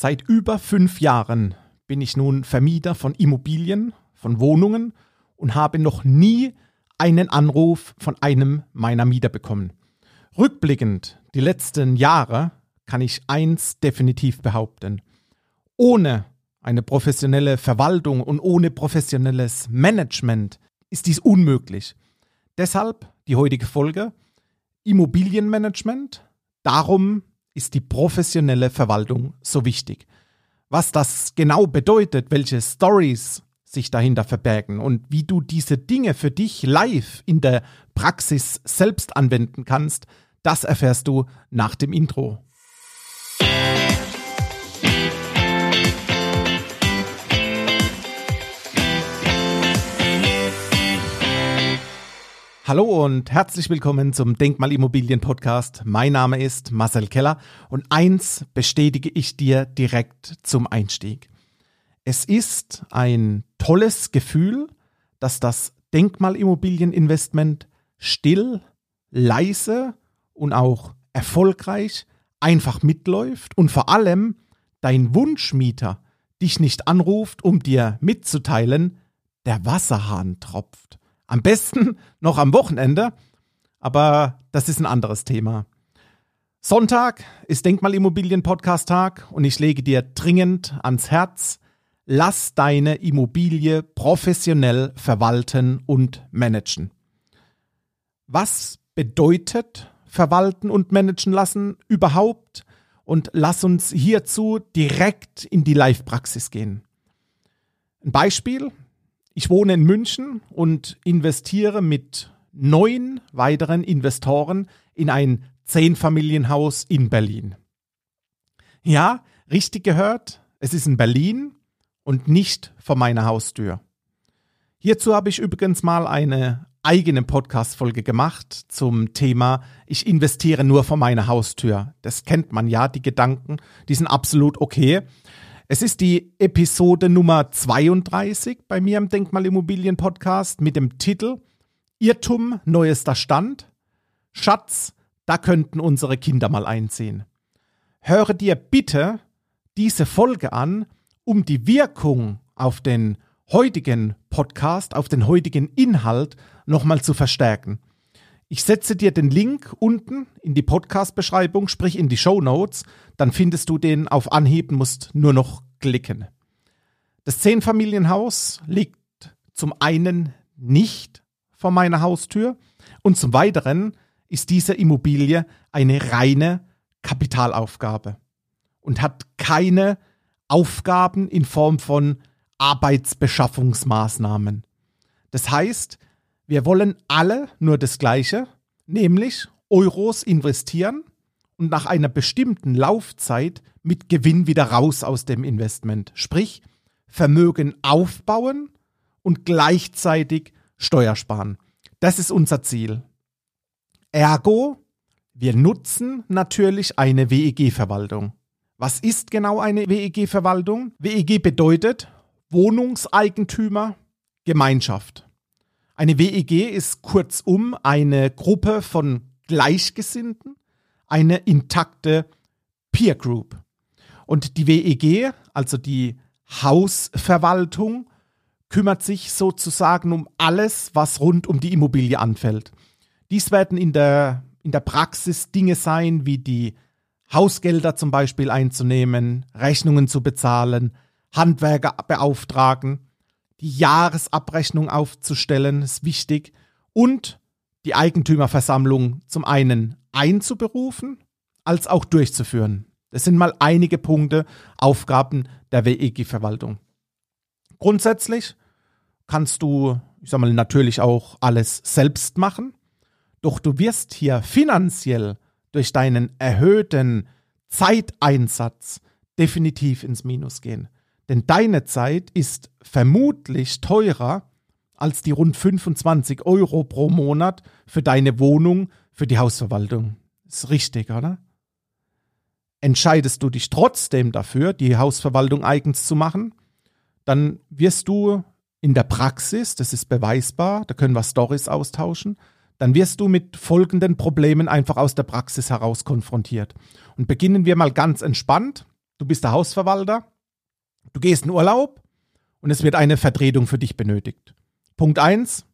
Seit über fünf Jahren bin ich nun Vermieter von Immobilien, von Wohnungen und habe noch nie einen Anruf von einem meiner Mieter bekommen. Rückblickend die letzten Jahre kann ich eins definitiv behaupten. Ohne eine professionelle Verwaltung und ohne professionelles Management ist dies unmöglich. Deshalb die heutige Folge Immobilienmanagement. Darum ist die professionelle Verwaltung so wichtig. Was das genau bedeutet, welche Stories sich dahinter verbergen und wie du diese Dinge für dich live in der Praxis selbst anwenden kannst, das erfährst du nach dem Intro. Hallo und herzlich willkommen zum Denkmalimmobilien Podcast. Mein Name ist Marcel Keller und eins bestätige ich dir direkt zum Einstieg. Es ist ein tolles Gefühl, dass das Denkmalimmobilieninvestment still, leise und auch erfolgreich einfach mitläuft und vor allem dein Wunschmieter dich nicht anruft, um dir mitzuteilen, der Wasserhahn tropft. Am besten noch am Wochenende, aber das ist ein anderes Thema. Sonntag ist Denkmalimmobilien Podcast Tag und ich lege dir dringend ans Herz, lass deine Immobilie professionell verwalten und managen. Was bedeutet verwalten und managen lassen überhaupt? Und lass uns hierzu direkt in die Live-Praxis gehen. Ein Beispiel, ich wohne in München und investiere mit neun weiteren Investoren in ein Zehnfamilienhaus in Berlin. Ja, richtig gehört, es ist in Berlin und nicht vor meiner Haustür. Hierzu habe ich übrigens mal eine eigene Podcast-Folge gemacht zum Thema Ich investiere nur vor meiner Haustür. Das kennt man ja, die Gedanken, die sind absolut okay. Es ist die Episode Nummer 32 bei mir im Denkmalimmobilien Podcast mit dem Titel Irrtum, neuester Stand. Schatz, da könnten unsere Kinder mal einziehen. Höre dir bitte diese Folge an, um die Wirkung auf den heutigen Podcast, auf den heutigen Inhalt nochmal zu verstärken. Ich setze dir den Link unten in die Podcast-Beschreibung, sprich in die Show Notes, dann findest du den auf Anhieb, musst nur noch klicken. Das Zehnfamilienhaus liegt zum einen nicht vor meiner Haustür und zum weiteren ist diese Immobilie eine reine Kapitalaufgabe und hat keine Aufgaben in Form von Arbeitsbeschaffungsmaßnahmen. Das heißt, wir wollen alle nur das Gleiche, nämlich Euros investieren und nach einer bestimmten Laufzeit mit Gewinn wieder raus aus dem Investment. Sprich, Vermögen aufbauen und gleichzeitig Steuer sparen. Das ist unser Ziel. Ergo, wir nutzen natürlich eine WEG-Verwaltung. Was ist genau eine WEG-Verwaltung? WEG bedeutet Wohnungseigentümer Gemeinschaft. Eine WEG ist kurzum eine Gruppe von Gleichgesinnten, eine intakte Peer Group. Und die WEG, also die Hausverwaltung, kümmert sich sozusagen um alles, was rund um die Immobilie anfällt. Dies werden in der, in der Praxis Dinge sein, wie die Hausgelder zum Beispiel einzunehmen, Rechnungen zu bezahlen, Handwerker beauftragen, die Jahresabrechnung aufzustellen, ist wichtig, und die Eigentümerversammlung zum einen einzuberufen, als auch durchzuführen. Das sind mal einige Punkte, Aufgaben der WEG-Verwaltung. Grundsätzlich kannst du, ich sag mal, natürlich auch alles selbst machen, doch du wirst hier finanziell durch deinen erhöhten Zeiteinsatz definitiv ins Minus gehen. Denn deine Zeit ist vermutlich teurer als die rund 25 Euro pro Monat für deine Wohnung, für die Hausverwaltung. Ist richtig, oder? Entscheidest du dich trotzdem dafür, die Hausverwaltung eigens zu machen, dann wirst du in der Praxis, das ist beweisbar, da können wir Stories austauschen, dann wirst du mit folgenden Problemen einfach aus der Praxis heraus konfrontiert. Und beginnen wir mal ganz entspannt. du bist der Hausverwalter, du gehst in Urlaub und es wird eine Vertretung für dich benötigt. Punkt eins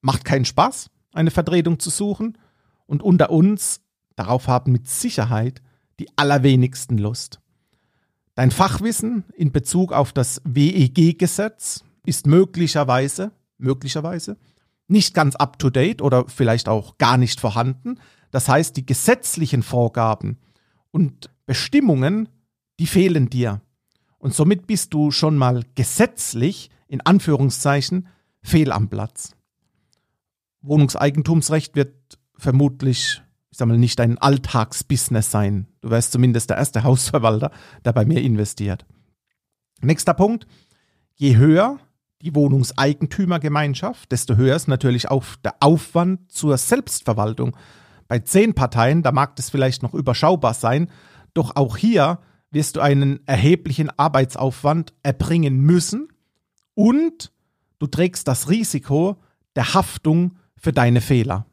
macht keinen Spaß, eine Vertretung zu suchen. Und unter uns, darauf haben mit Sicherheit die allerwenigsten Lust. Dein Fachwissen in Bezug auf das WEG-Gesetz ist möglicherweise, möglicherweise nicht ganz up-to-date oder vielleicht auch gar nicht vorhanden. Das heißt, die gesetzlichen Vorgaben und Bestimmungen, die fehlen dir. Und somit bist du schon mal gesetzlich, in Anführungszeichen, fehl am Platz. Wohnungseigentumsrecht wird vermutlich, ich sag mal, nicht dein Alltagsbusiness sein. Du wärst zumindest der erste Hausverwalter, der bei mir investiert. Nächster Punkt. Je höher die Wohnungseigentümergemeinschaft, desto höher ist natürlich auch der Aufwand zur Selbstverwaltung. Bei zehn Parteien, da mag das vielleicht noch überschaubar sein, doch auch hier wirst du einen erheblichen Arbeitsaufwand erbringen müssen und du trägst das Risiko der Haftung für deine Fehler.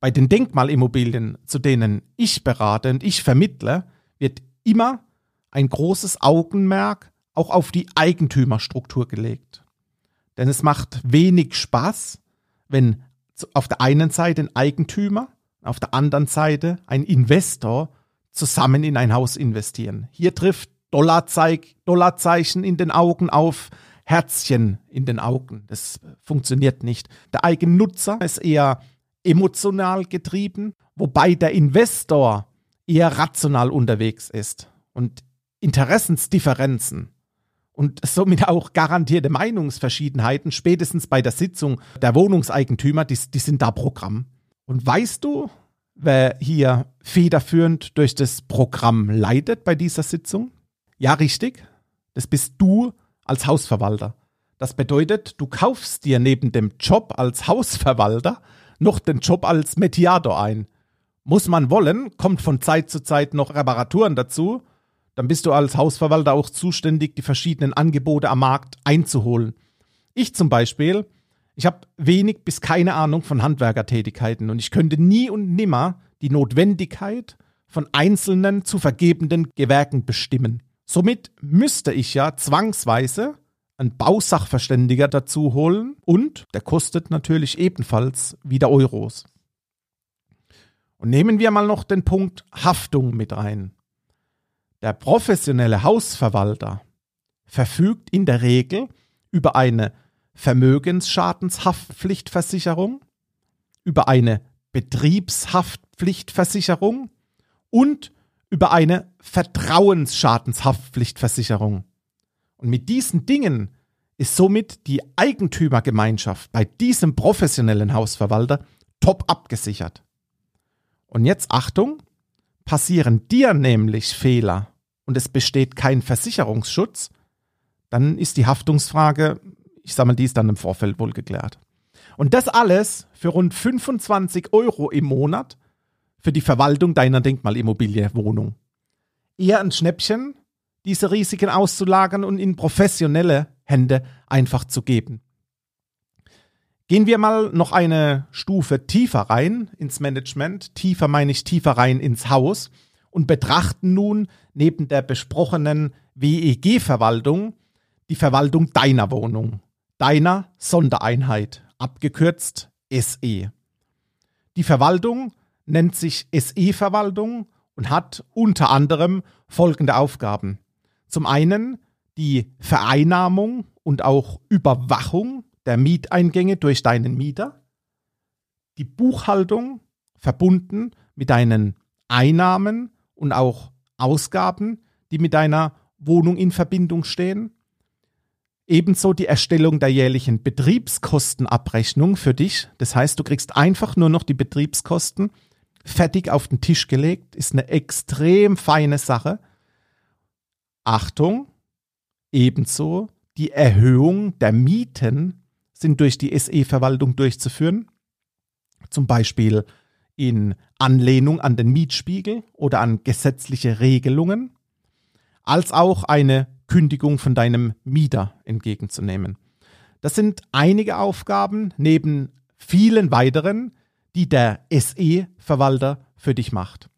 Bei den Denkmalimmobilien, zu denen ich berate und ich vermittle, wird immer ein großes Augenmerk auch auf die Eigentümerstruktur gelegt. Denn es macht wenig Spaß, wenn auf der einen Seite ein Eigentümer, auf der anderen Seite ein Investor zusammen in ein Haus investieren. Hier trifft Dollarzeig, Dollarzeichen in den Augen auf, Herzchen in den Augen. Das funktioniert nicht. Der Eigennutzer ist eher emotional getrieben, wobei der Investor eher rational unterwegs ist. Und Interessensdifferenzen und somit auch garantierte Meinungsverschiedenheiten, spätestens bei der Sitzung der Wohnungseigentümer, die, die sind da Programm. Und weißt du, wer hier federführend durch das Programm leitet bei dieser Sitzung? Ja, richtig. Das bist du als Hausverwalter. Das bedeutet, du kaufst dir neben dem Job als Hausverwalter noch den Job als Mediator ein. Muss man wollen, kommt von Zeit zu Zeit noch Reparaturen dazu, dann bist du als Hausverwalter auch zuständig, die verschiedenen Angebote am Markt einzuholen. Ich zum Beispiel, ich habe wenig bis keine Ahnung von Handwerkertätigkeiten und ich könnte nie und nimmer die Notwendigkeit von einzelnen zu vergebenden Gewerken bestimmen. Somit müsste ich ja zwangsweise einen Bausachverständiger dazu holen und der kostet natürlich ebenfalls wieder Euros. Und nehmen wir mal noch den Punkt Haftung mit ein. Der professionelle Hausverwalter verfügt in der Regel über eine Vermögensschadenshaftpflichtversicherung, über eine Betriebshaftpflichtversicherung und über eine Vertrauensschadenshaftpflichtversicherung. Und mit diesen Dingen ist somit die Eigentümergemeinschaft bei diesem professionellen Hausverwalter top abgesichert. Und jetzt Achtung, passieren dir nämlich Fehler und es besteht kein Versicherungsschutz, dann ist die Haftungsfrage, ich sage mal, die ist dann im Vorfeld wohl geklärt. Und das alles für rund 25 Euro im Monat für die Verwaltung deiner Denkmalimmobilienwohnung. Eher ein Schnäppchen, diese Risiken auszulagern und in professionelle Hände einfach zu geben. Gehen wir mal noch eine Stufe tiefer rein ins Management. Tiefer meine ich tiefer rein ins Haus und betrachten nun neben der besprochenen WEG-Verwaltung die Verwaltung deiner Wohnung, deiner Sondereinheit, abgekürzt SE. Die Verwaltung nennt sich SE-Verwaltung und hat unter anderem folgende Aufgaben. Zum einen die Vereinnahmung und auch Überwachung der Mieteingänge durch deinen Mieter, die Buchhaltung verbunden mit deinen Einnahmen und auch Ausgaben, die mit deiner Wohnung in Verbindung stehen. Ebenso die Erstellung der jährlichen Betriebskostenabrechnung für dich. Das heißt, du kriegst einfach nur noch die Betriebskosten fertig auf den Tisch gelegt. Ist eine extrem feine Sache. Achtung, ebenso die Erhöhung der Mieten sind durch die SE-Verwaltung durchzuführen. Zum Beispiel in Anlehnung an den Mietspiegel oder an gesetzliche Regelungen, als auch eine Kündigung von deinem Mieter entgegenzunehmen. Das sind einige Aufgaben neben vielen weiteren, die der SE-Verwalter für dich macht.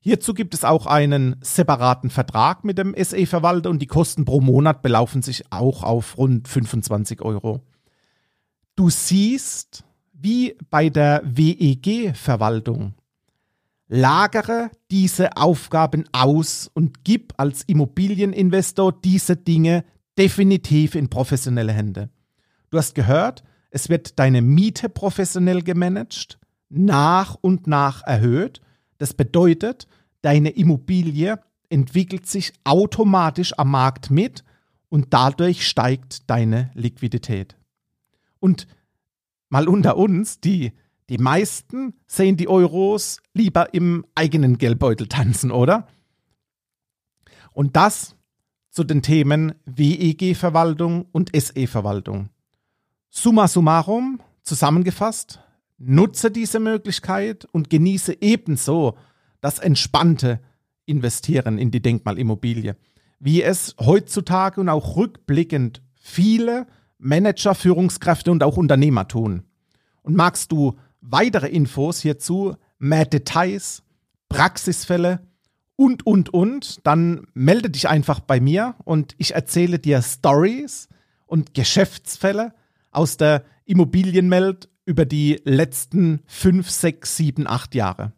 Hierzu gibt es auch einen separaten Vertrag mit dem SE-Verwalter und die Kosten pro Monat belaufen sich auch auf rund 25 Euro. Du siehst, wie bei der WEG-Verwaltung, lagere diese Aufgaben aus und gib als Immobilieninvestor diese Dinge definitiv in professionelle Hände. Du hast gehört, es wird deine Miete professionell gemanagt, nach und nach erhöht. Das bedeutet, deine Immobilie entwickelt sich automatisch am Markt mit und dadurch steigt deine Liquidität. Und mal unter uns, die, die meisten sehen die Euros lieber im eigenen Geldbeutel tanzen, oder? Und das zu den Themen WEG-Verwaltung und SE-Verwaltung. Summa summarum, zusammengefasst, nutze diese Möglichkeit und genieße ebenso das entspannte Investieren in die Denkmalimmobilie, wie es heutzutage und auch rückblickend viele Manager, Führungskräfte und auch Unternehmer tun. Und magst du weitere Infos hierzu, mehr Details, Praxisfälle und, und, und, dann melde dich einfach bei mir und ich erzähle dir Stories und Geschäftsfälle aus der Immobilienwelt über die letzten fünf, sechs, sieben, acht Jahre.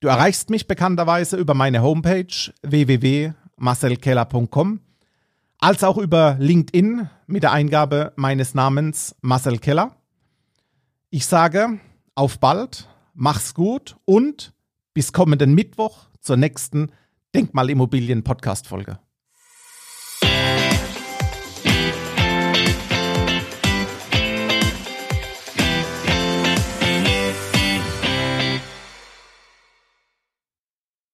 Du erreichst mich bekannterweise über meine Homepage www.marcelkeller.com, als auch über LinkedIn mit der Eingabe meines Namens Marcel Keller. Ich sage auf bald, mach's gut und bis kommenden Mittwoch zur nächsten Denkmalimmobilien Podcast Folge.